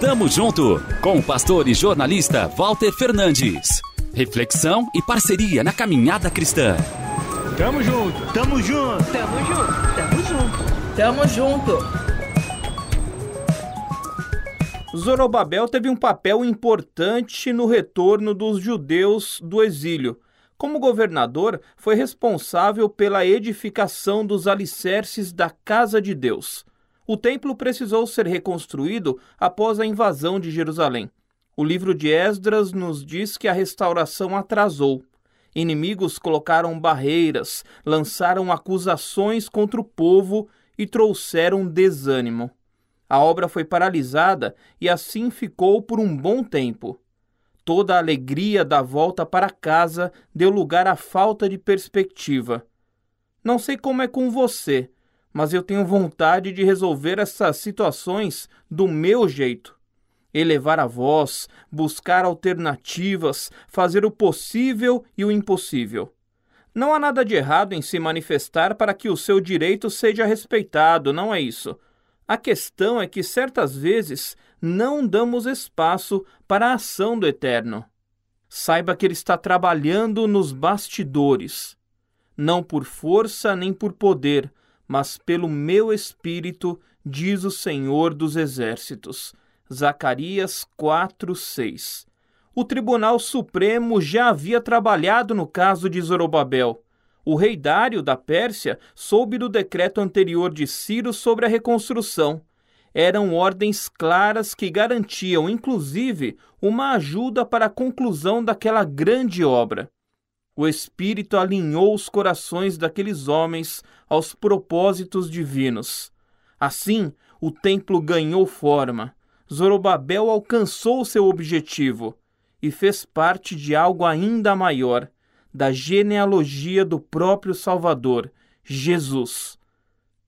Tamo junto com o pastor e jornalista Walter Fernandes. Reflexão e parceria na caminhada cristã. Tamo junto, tamo junto, tamo junto, tamo junto, tamo junto. Zorobabel teve um papel importante no retorno dos judeus do exílio. Como governador, foi responsável pela edificação dos alicerces da Casa de Deus. O templo precisou ser reconstruído após a invasão de Jerusalém. O livro de Esdras nos diz que a restauração atrasou. Inimigos colocaram barreiras, lançaram acusações contra o povo e trouxeram desânimo. A obra foi paralisada e assim ficou por um bom tempo. Toda a alegria da volta para casa deu lugar à falta de perspectiva. Não sei como é com você, mas eu tenho vontade de resolver essas situações do meu jeito. Elevar a voz, buscar alternativas, fazer o possível e o impossível. Não há nada de errado em se manifestar para que o seu direito seja respeitado, não é isso. A questão é que certas vezes não damos espaço para a ação do Eterno. Saiba que Ele está trabalhando nos bastidores, não por força nem por poder, mas pelo meu espírito, diz o Senhor dos Exércitos. Zacarias 4, 6. O Tribunal Supremo já havia trabalhado no caso de Zorobabel o rei Dário da Pérsia soube do decreto anterior de Ciro sobre a reconstrução. Eram ordens claras que garantiam, inclusive, uma ajuda para a conclusão daquela grande obra. O Espírito alinhou os corações daqueles homens aos propósitos divinos. Assim, o templo ganhou forma. Zorobabel alcançou seu objetivo e fez parte de algo ainda maior da genealogia do próprio Salvador, Jesus.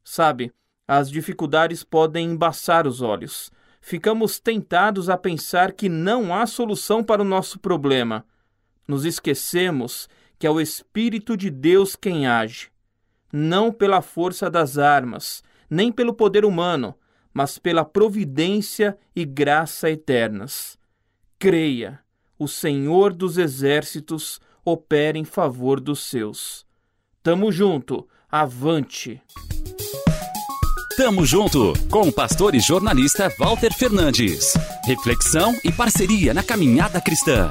Sabe, as dificuldades podem embaçar os olhos. Ficamos tentados a pensar que não há solução para o nosso problema. Nos esquecemos que é o Espírito de Deus quem age, não pela força das armas, nem pelo poder humano, mas pela providência e graça eternas. Creia, o Senhor dos Exércitos opera em favor dos seus. Tamo junto, avante! Tamo junto com o pastor e jornalista Walter Fernandes. Reflexão e parceria na caminhada cristã.